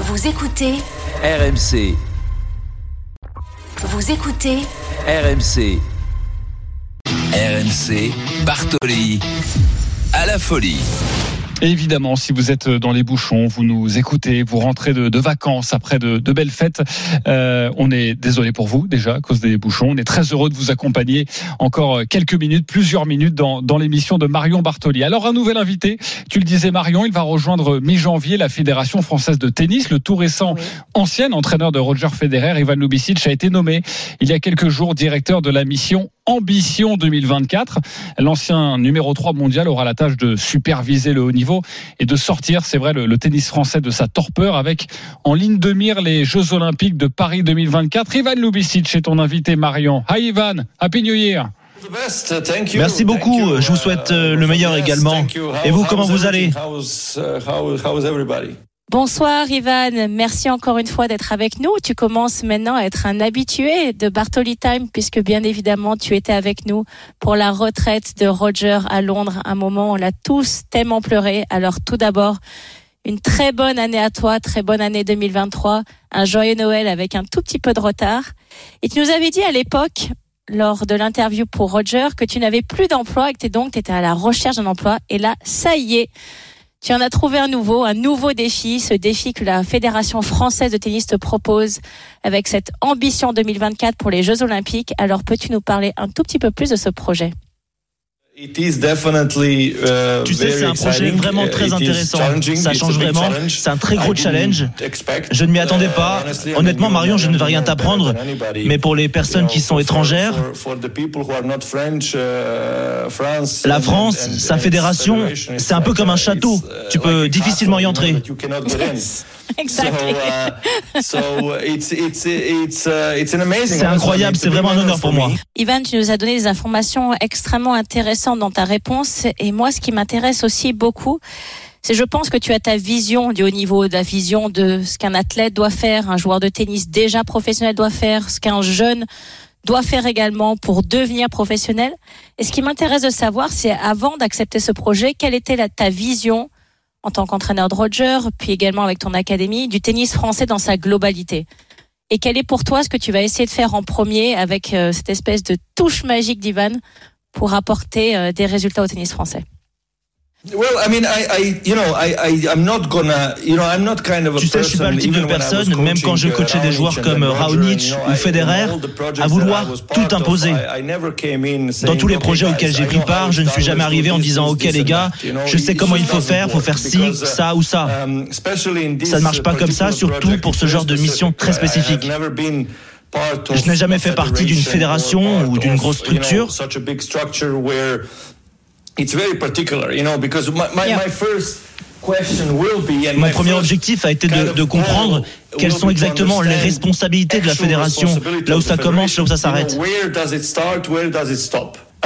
Vous écoutez RMC, Vous écoutez RMC, RMC, Bartoli, à la folie. Évidemment, si vous êtes dans les bouchons, vous nous écoutez, vous rentrez de, de vacances après de, de belles fêtes, euh, on est désolé pour vous déjà à cause des bouchons. On est très heureux de vous accompagner encore quelques minutes, plusieurs minutes dans, dans l'émission de Marion Bartoli. Alors un nouvel invité, tu le disais Marion, il va rejoindre mi-janvier la Fédération française de tennis. Le tout récent ancien entraîneur de Roger Federer, Ivan Lubicic, a été nommé il y a quelques jours directeur de la mission Ambition 2024. L'ancien numéro 3 mondial aura la tâche de superviser le haut niveau et de sortir, c'est vrai, le, le, tennis français de sa torpeur avec en ligne de mire les Jeux Olympiques de Paris 2024. Ivan Lubicic est ton invité Marion. Hi Ivan, Happy New Year. Merci beaucoup. Je vous souhaite euh, le meilleur également. Et vous, comment vous allez? Bonsoir Ivan, merci encore une fois d'être avec nous. Tu commences maintenant à être un habitué de Bartoli Time puisque bien évidemment tu étais avec nous pour la retraite de Roger à Londres, un moment on l'a tous tellement pleuré. Alors tout d'abord, une très bonne année à toi, très bonne année 2023, un joyeux Noël avec un tout petit peu de retard. Et tu nous avais dit à l'époque, lors de l'interview pour Roger, que tu n'avais plus d'emploi et que donc tu étais à la recherche d'un emploi. Et là, ça y est. Tu en as trouvé un nouveau, un nouveau défi, ce défi que la Fédération française de tennis te propose avec cette ambition 2024 pour les Jeux Olympiques. Alors peux-tu nous parler un tout petit peu plus de ce projet? Tu sais, c'est un projet vraiment très intéressant. Ça change vraiment. C'est un très gros challenge. Je ne m'y attendais pas. Honnêtement, Marion, je ne vais rien t'apprendre. Mais pour les personnes qui sont étrangères, la France, sa fédération, c'est un peu comme un château. Tu peux difficilement y entrer. C'est incroyable, c'est vraiment un honneur pour moi. Ivan, tu nous as donné des informations extrêmement intéressantes dans ta réponse. Et moi, ce qui m'intéresse aussi beaucoup, c'est je pense que tu as ta vision du haut niveau, la vision de ce qu'un athlète doit faire, un joueur de tennis déjà professionnel doit faire, ce qu'un jeune doit faire également pour devenir professionnel. Et ce qui m'intéresse de savoir, c'est avant d'accepter ce projet, quelle était ta vision en tant qu'entraîneur de Roger, puis également avec ton académie, du tennis français dans sa globalité. Et quel est pour toi ce que tu vas essayer de faire en premier avec euh, cette espèce de touche magique d'Ivan pour apporter euh, des résultats au tennis français tu sais, je suis pas le type de personne, même quand je coachais des joueurs comme Raonic ou Federer, à vouloir tout imposer. Dans tous les projets auxquels j'ai pris part, je ne suis jamais arrivé en disant OK les gars, je sais comment il faut faire, faut faire ci, ça ou ça. Ça ne marche pas comme ça, surtout pour ce genre de mission très spécifique. Je n'ai jamais fait partie d'une fédération ou d'une grosse structure. Mon premier objectif a été de, de comprendre quelles sont exactement les responsabilités de la fédération, là où ça commence, là où ça s'arrête.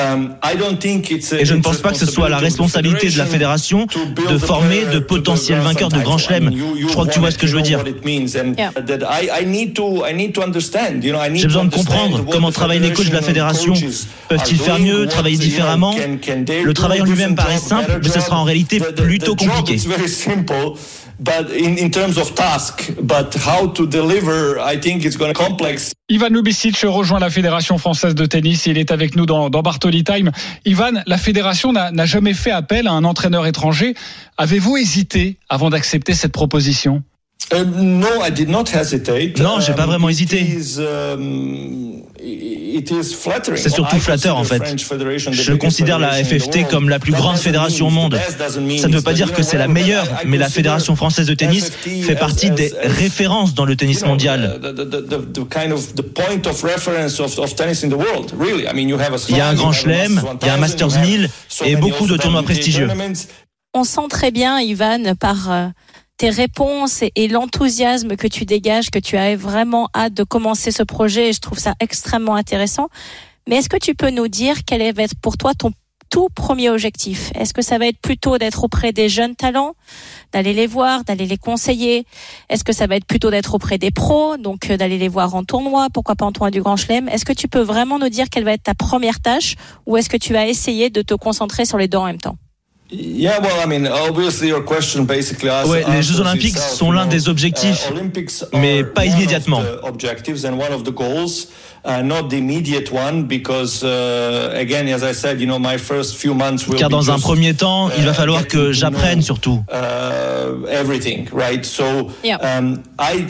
Um, Et je ne pense pas que ce soit la responsabilité de la fédération de former de potentiels vainqueurs de Grand Chelem. Je crois que tu vois ce que je veux dire. J'ai besoin de comprendre comment travaillent les coachs de la fédération. Peuvent-ils faire mieux, travailler différemment Le travail en lui-même paraît simple, mais ce sera en réalité plutôt compliqué. Ivan Lubicic rejoint la Fédération française de tennis. Il est avec nous dans, dans Bartoli Time. Ivan, la Fédération n'a jamais fait appel à un entraîneur étranger. Avez-vous hésité avant d'accepter cette proposition? Euh, non, j'ai pas vraiment hésité. C'est surtout flatteur en fait. Je considère la FFT comme la plus grande fédération au monde. Ça ne veut pas dire que c'est la meilleure, mais la Fédération française de tennis fait partie des références dans le tennis mondial. Il y a un grand chelem, il y a un Masters 1000 et beaucoup de tournois prestigieux. On sent très bien, Ivan, par tes réponses et, l'enthousiasme que tu dégages, que tu as vraiment hâte de commencer ce projet. Et je trouve ça extrêmement intéressant. Mais est-ce que tu peux nous dire quel va être pour toi ton tout premier objectif? Est-ce que ça va être plutôt d'être auprès des jeunes talents, d'aller les voir, d'aller les conseiller? Est-ce que ça va être plutôt d'être auprès des pros, donc euh, d'aller les voir en tournoi, pourquoi pas en tournoi du Grand Chelem? Est-ce que tu peux vraiment nous dire quelle va être ta première tâche ou est-ce que tu vas essayer de te concentrer sur les deux en même temps? Yeah, les Jeux Olympiques sont l'un des objectifs, uh, mais pas immédiatement. Car dans un premier temps, il va uh, falloir que j'apprenne surtout. Uh, um, uh,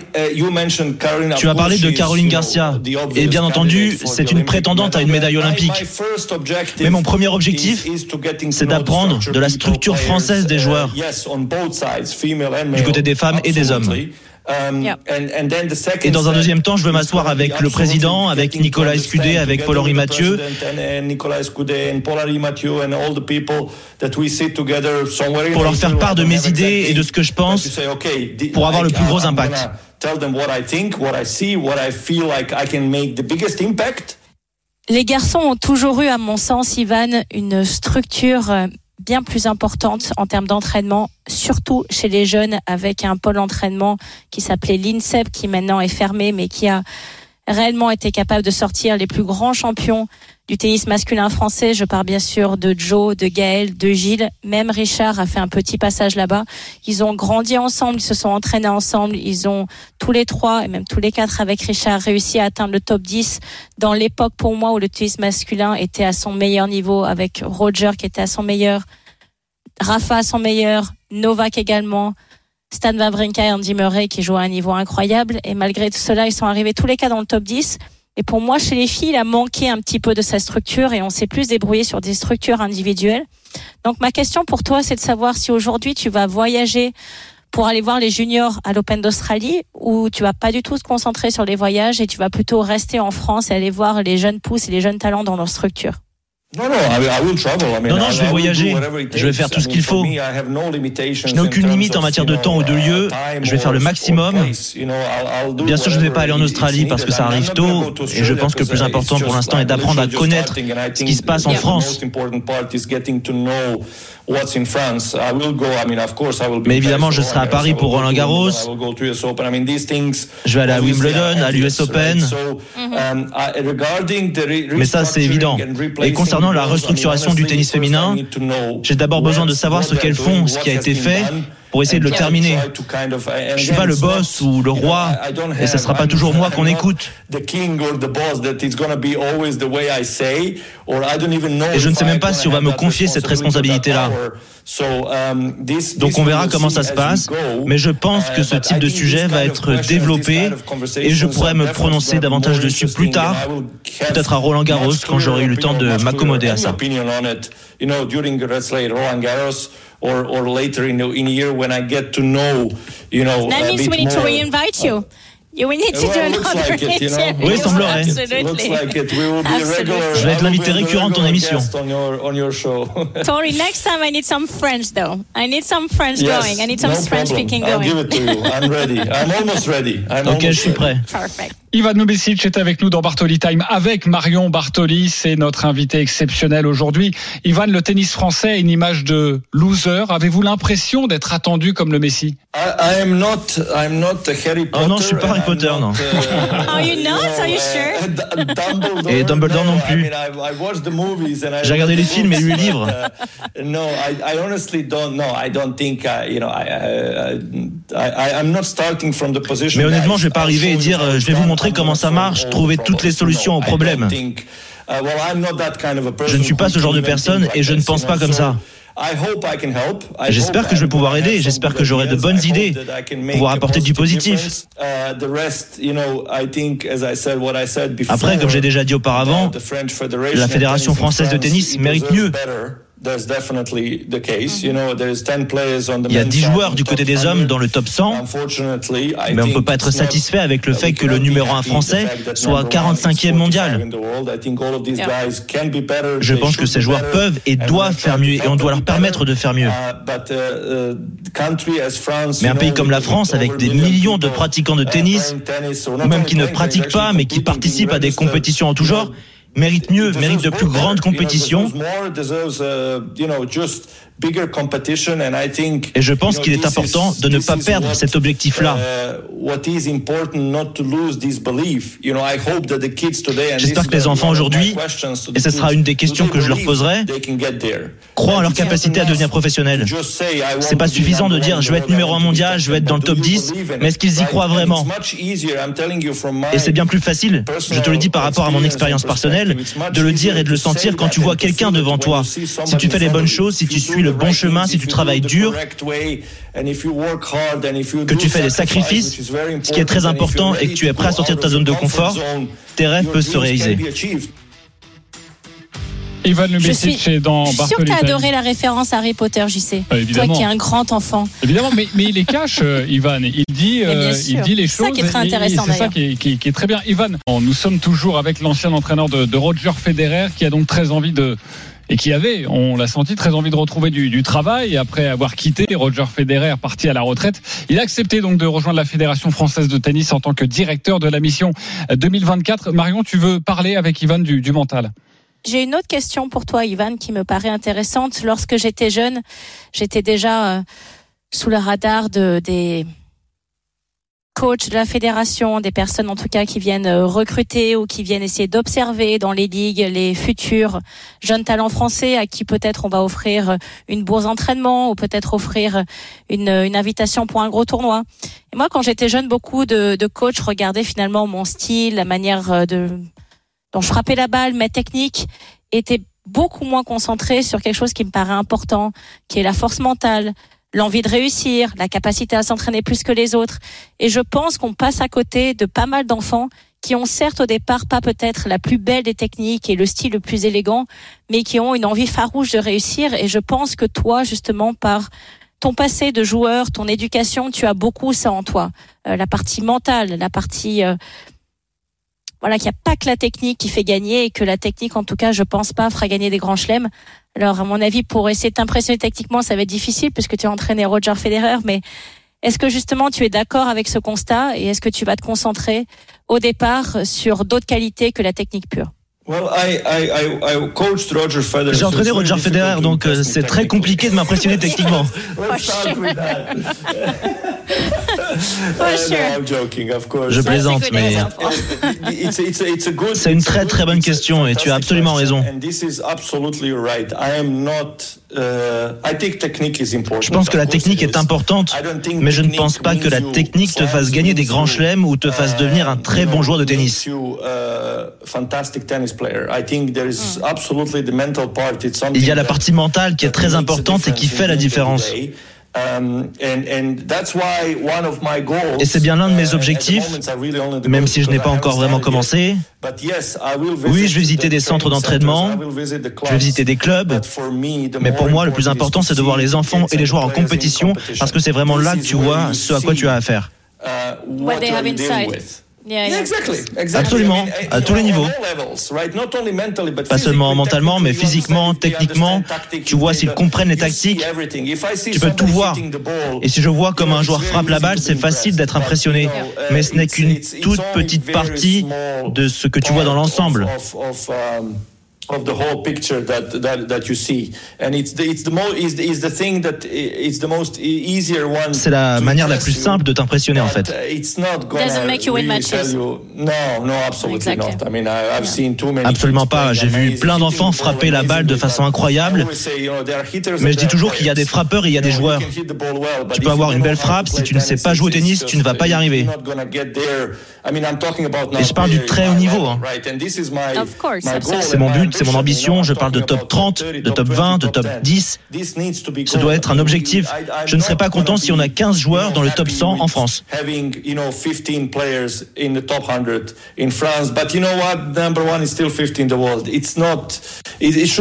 tu as parlé de Caroline Garcia. Et bien entendu, c'est une prétendante à une médaille olympique. Mais mon premier objectif, c'est d'apprendre de la structure française des joueurs, du côté des femmes et des hommes. Um, et dans un deuxième temps, je veux m'asseoir avec le président, avec Nicolas Escudé, avec Paul-Henri Mathieu, pour leur faire part de mes idées et de ce que je pense pour avoir le plus gros impact. Les garçons ont toujours eu, à mon sens, Ivan, une structure euh, bien plus importante en termes d'entraînement, surtout chez les jeunes, avec un pôle d'entraînement qui s'appelait l'INSEP, qui maintenant est fermé, mais qui a réellement été capable de sortir les plus grands champions du tennis masculin français. Je parle bien sûr de Joe, de Gaël, de Gilles. Même Richard a fait un petit passage là-bas. Ils ont grandi ensemble, ils se sont entraînés ensemble. Ils ont tous les trois, et même tous les quatre avec Richard, réussi à atteindre le top 10 dans l'époque pour moi où le tennis masculin était à son meilleur niveau avec Roger qui était à son meilleur, Rafa à son meilleur, Novak également. Stan Wawrinka et Andy Murray qui jouent à un niveau incroyable. Et malgré tout cela, ils sont arrivés tous les cas dans le top 10. Et pour moi, chez les filles, il a manqué un petit peu de sa structure et on s'est plus débrouillé sur des structures individuelles. Donc ma question pour toi, c'est de savoir si aujourd'hui tu vas voyager pour aller voir les juniors à l'Open d'Australie ou tu vas pas du tout te concentrer sur les voyages et tu vas plutôt rester en France et aller voir les jeunes pousses et les jeunes talents dans leur structure. Non, non, je vais voyager. Je vais faire tout ce qu'il faut. Je n'ai aucune limite en matière de temps ou de lieu. Je vais faire le maximum. Bien sûr, je ne vais pas aller en Australie parce que ça arrive tôt. Et je pense que le plus important pour l'instant est d'apprendre à connaître ce qui se passe en France. Mais évidemment, je serai à Paris pour Roland Garros. Je vais aller à Wimbledon, à l'US Open. Um, Mais ça, c'est évident. Et concernant la restructuration du tennis féminin, j'ai d'abord besoin de savoir ce qu'elles font, ce qui a été fait pour essayer de le terminer. Je suis pas le boss ou le roi et ce sera pas toujours moi qu'on écoute. Et je ne sais même pas si on va me confier cette responsabilité-là. Um, Donc on verra comment ça se passe, mais je pense que ce type de sujet va être développé et je pourrais me prononcer davantage dessus plus tard, peut-être à Roland Garros quand j'aurai eu le temps de m'accommoder à ça. or or later in the in a year when I get to know, you know. That means we need to reinvite you. You we need to do another like it, you know? Oui, semblerait. Like Je vais être l'invité récurrent de ton émission. On your, on your show. Tori, next time I need some French though. I need some French yes, going. I need some no French problem. speaking going. I'll give it to you. I'm ready. I'm almost ready. I'm ok, je suis prêt. Perfect. Ivan Nubesic est avec nous dans Bartoli Time avec Marion Bartoli. C'est notre invité exceptionnel aujourd'hui. Ivan, le tennis français a une image de loser. Avez-vous l'impression d'être attendu comme le Messi? I, am not, I'm not Harry Potter. Oh non, je suis pas Harry Potter, non. Uh, Are you not? Are you sure? Dumbledore, et Dumbledore non plus. J'ai regardé les films et lu les livres. Uh, no, I, I honestly don't know. I don't think, uh, you know, I, I, I'm not starting from the position. Mais honnêtement, je vais pas arriver et dire, euh, je vais vous montrer comment ça marche, trouver toutes les solutions aux problèmes. Je ne suis pas ce genre de personne et je ne pense pas comme ça. J'espère que je vais pouvoir aider, j'espère que j'aurai de bonnes idées, pouvoir apporter du positif. Après, comme j'ai déjà dit auparavant, la Fédération française de tennis mérite mieux. Il y a 10 joueurs du côté des hommes dans le top 100, mais on ne peut pas être satisfait avec le fait que le numéro 1 français soit 45e mondial. Je pense que ces joueurs peuvent et doivent faire mieux et on doit leur permettre de faire mieux. Uh, uh, mais un pays comme la France, avec des millions de pratiquants de tennis, ou même qui ne pratiquent pas mais qui participent à des compétitions en tout genre, mérite mieux, mérite de plus grandes compétitions. Et je pense qu'il est important de ne pas perdre cet objectif-là. J'espère que les enfants aujourd'hui, et ce sera une des questions que je leur poserai, croient en leur capacité à devenir professionnels. C'est pas suffisant de dire je vais être numéro un mondial, je vais être dans le top 10, mais est-ce qu'ils y croient vraiment Et c'est bien plus facile, je te le dis par rapport à mon expérience personnelle, de le dire et de le sentir quand tu vois quelqu'un devant toi. Si tu fais les bonnes choses, si tu suis le bon chemin, si tu travailles dur, que tu fais des sacrifices, ce qui est très important et que tu es prêt à sortir de ta zone de confort, tes rêves peuvent se réaliser. Ivan Lubicic est dans Je suis sûr que tu as adoré la référence Harry Potter, j'y sais. Ah, Toi qui es un grand enfant. Évidemment, mais, mais il les cache, euh, Ivan. Il dit, euh, il dit les choses. C'est ça qui est très intéressant. C'est ça qui est, qui, est, très bien. Ivan, nous sommes toujours avec l'ancien entraîneur de, de Roger Federer qui a donc très envie de et qui avait, on l'a senti, très envie de retrouver du, du, travail. Après avoir quitté Roger Federer, parti à la retraite, il a accepté donc de rejoindre la Fédération française de tennis en tant que directeur de la mission 2024. Marion, tu veux parler avec Ivan du, du mental? J'ai une autre question pour toi, Ivan, qui me paraît intéressante. Lorsque j'étais jeune, j'étais déjà euh, sous le radar de, des, coach de la fédération, des personnes en tout cas qui viennent euh, recruter ou qui viennent essayer d'observer dans les ligues les futurs jeunes talents français à qui peut-être on va offrir une bourse d'entraînement ou peut-être offrir une, une, invitation pour un gros tournoi. Et moi, quand j'étais jeune, beaucoup de, de coachs regardaient finalement mon style, la manière euh, de dont je frappais la balle, mes techniques étaient beaucoup moins concentrés sur quelque chose qui me paraît important, qui est la force mentale, l'envie de réussir, la capacité à s'entraîner plus que les autres. Et je pense qu'on passe à côté de pas mal d'enfants qui ont certes au départ pas peut-être la plus belle des techniques et le style le plus élégant, mais qui ont une envie farouche de réussir. Et je pense que toi, justement, par ton passé de joueur, ton éducation, tu as beaucoup ça en toi. Euh, la partie mentale, la partie euh, voilà qu'il n'y a pas que la technique qui fait gagner et que la technique, en tout cas, je pense pas, fera gagner des grands chelems. Alors, à mon avis, pour essayer de t'impressionner techniquement, ça va être difficile puisque tu as entraîné Roger Federer, mais est-ce que justement tu es d'accord avec ce constat et est-ce que tu vas te concentrer au départ sur d'autres qualités que la technique pure? J'ai entraîné Roger Federer, donc euh, c'est très compliqué de m'impressionner techniquement. Je plaisante, mais c'est une très très bonne question et tu as absolument raison. Uh, je pense que la technique est importante, mais je ne pense pas que la technique te fasse gagner des grands chelems ou te fasse devenir un très bon joueur de tennis. Il y a la partie mentale qui est très importante et qui fait la différence. Um, Et c'est bien l'un de mes uh, objectifs, même si je n'ai pas encore vraiment commencé. Oui, je vais visiter des centres d'entraînement, je vais visiter des clubs, mais pour moi, le plus important, c'est de voir les enfants et les joueurs en compétition, parce que c'est vraiment là que tu vois ce à quoi tu as affaire. Absolument, à tous les niveaux. Pas seulement mentalement, mais physiquement, techniquement. Tu vois s'ils comprennent les tactiques. Tu peux tout voir. Et si je vois comment un joueur frappe la balle, c'est facile d'être impressionné. Mais ce n'est qu'une toute petite partie de ce que tu vois dans l'ensemble of the whole picture that that, that you see. And it's the, it's the most is the, is the thing that it's the most easier one c'est la manière la plus simple de t'impressionner en fait. uh, it's not doesn't make you win matches no no absolutely exactly. not I mean I, I've yeah. seen too many absolument pas. j'ai vu plein d'enfants frapper la balle de façon incroyable. Mais je dis toujours qu'il y a des frappeurs et il y a des joueurs. tu peux avoir une belle frappe si tu ne sais pas jouer au tennis tu ne vas pas y arriver. et je parle du très haut niveau hein. c'est mon but c'est mon ambition. Je parle de top 30, de top 20, de top 10. Ce doit être un objectif. Je ne serais pas content si on a 15 joueurs dans le top 100 en France.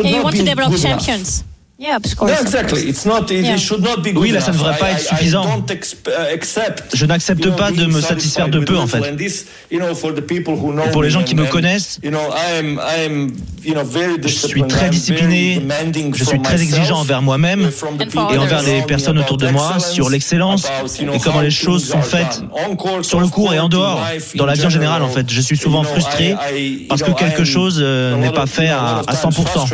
And you want to develop champions. Yeah, of course. Yeah, exactly. It's not. It Yeah. should not be good Oui, là, ça ne devrait pas I- être I- I suffisant. don't uh, accept, Je n'accepte you know, pas de me satisfaire de satisfied peu, with en fait. little. And this, you know, for the people who know Et pour les gens qui me connaissent, you know, I am, I am, you know, very je suis disciplined. très I'm discipliné, very demanding je suis très myself, exigeant envers moi-même et envers les around me personnes autour de moi excellence, sur l'excellence et comment how les choses things sont are faites sur le off court et en dehors, dans la in vie en général en fait. Je suis souvent frustré parce que quelque I'm chose euh, n'est pas fait à, lot of à times 100%.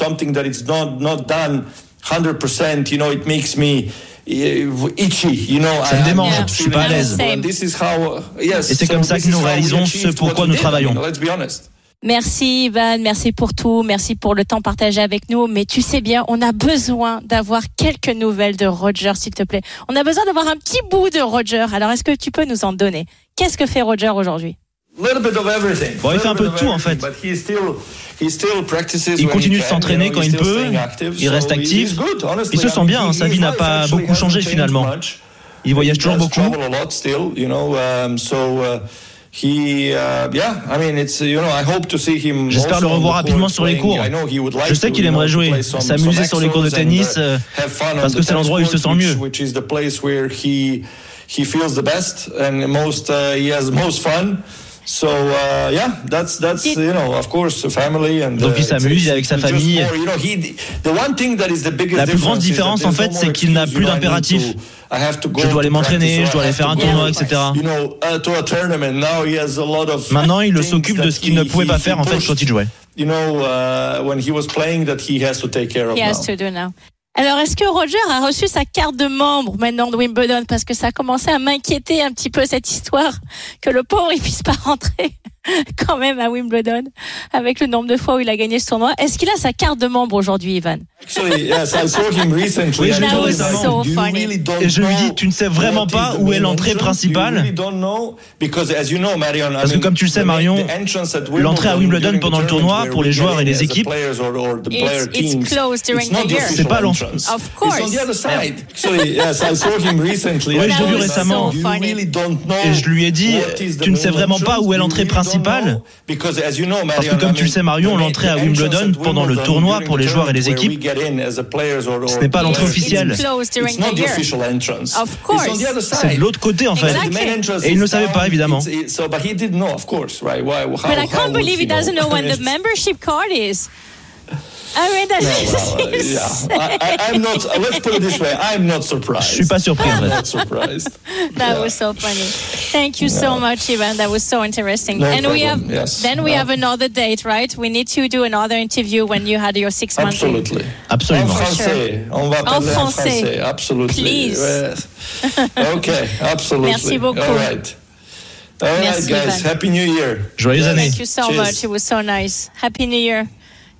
Something that it's not not done 100%, you know, it makes me uh, itchy, you know. Ça me démange, I'm je suis pas à l'aise. it. And this is how, yes, Et c'est so comme ça que nous réalisons ce pourquoi what nous travaillons. Let's be honest. Merci Ivan, merci pour tout, merci pour le temps partagé avec nous. Mais tu sais bien, on a besoin d'avoir quelques nouvelles de Roger, s'il te plaît. On a besoin d'avoir un petit bout de Roger. Alors, est-ce que tu peux nous en donner? Qu'est-ce que fait Roger aujourd'hui? Bon, il fait un peu Little de bit tout, of en fait. Il continue de s'entraîner quand il peut, il reste actif. Il se sent bien, he- hein, sa vie n'a pas beaucoup changé, finalement. Il voyage toujours beaucoup. J'espère le revoir rapidement sur les cours. I know he would like Je sais to, qu'il aimerait jouer, s'amuser sur les cours de tennis, uh, euh, parce the que c'est l'endroit où il se sent mieux. He feels the best and most uh, he has most fun. So uh, yeah, that's that's Did- you know of course a family and Donc, il s'amuse avec sa famille. more, you know, he- the one thing that is the biggest La plus grande différence, that en fait, c'est qu'il n'a plus d'impératif. Je dois aller m'entraîner, je dois aller faire un tournoi, etc. You know, uh, to a tournament now he has a lot of Maintenant, il s'occupe de ce qu'il ne he- pouvait pas faire en fait quand il jouait. You know, uh, when he was playing, that he has to take care of He has now. to do now. Alors, est-ce que Roger a reçu sa carte de membre maintenant de Wimbledon? Parce que ça a commencé à m'inquiéter un petit peu cette histoire, que le pauvre il puisse pas rentrer quand même à Wimbledon avec le nombre de fois où il a gagné ce tournoi. Est-ce qu'il a sa carte de membre aujourd'hui, Ivan? Et je lui dis, tu ne sais vraiment pas où est l'entrée principale. Parce que comme tu le sais, Marion, l'entrée à Wimbledon pendant le tournoi, pour les joueurs et les équipes, C'est pas l'entrée. entrance. Of It's course. on the other side. Actually, yes, I saw him recently. Oui, je l'ai vu récemment. "You funny. really don't know Et je lui ai dit, tu ne sais vraiment pas où est l'entrée principale know? Because as you know, Parce que comme tu le sais, Marion, l'entrée à Wimbledon pendant le tournoi pour les joueurs et les équipes, ce n'est pas l'entrée officielle. c'est de l'autre côté en fait. Et il ne savait pas, évidemment. It's- it's- so, but he didn't know, of course, right? Why? How, But I how can't would believe he doesn't know when the It's- membership card is. I mean, that's No, well, yeah. I, I'm not. Let's put it this way. I'm not surprised. Je suis pas surpris en I'm not surprised. That Yeah. was so funny. Thank you so much, Ivan. That was so interesting. No and we have problem. Yes. then we No. have another date, right? We need to do another interview when you had your six months. Absolutely. En Absolument. français. On va parler en français. français. Absolutely. Please. Ouais. Okay. Absolutely. Merci beaucoup. All right. All right, Merci, guys. Ivan. Happy New Year. Joyeuses Yes. années. Thank you so Cheers. much. It was so nice. Happy New Year.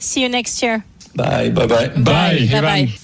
See you next year. Bye. Bye. Bye. Bye, Bye Evan. bye.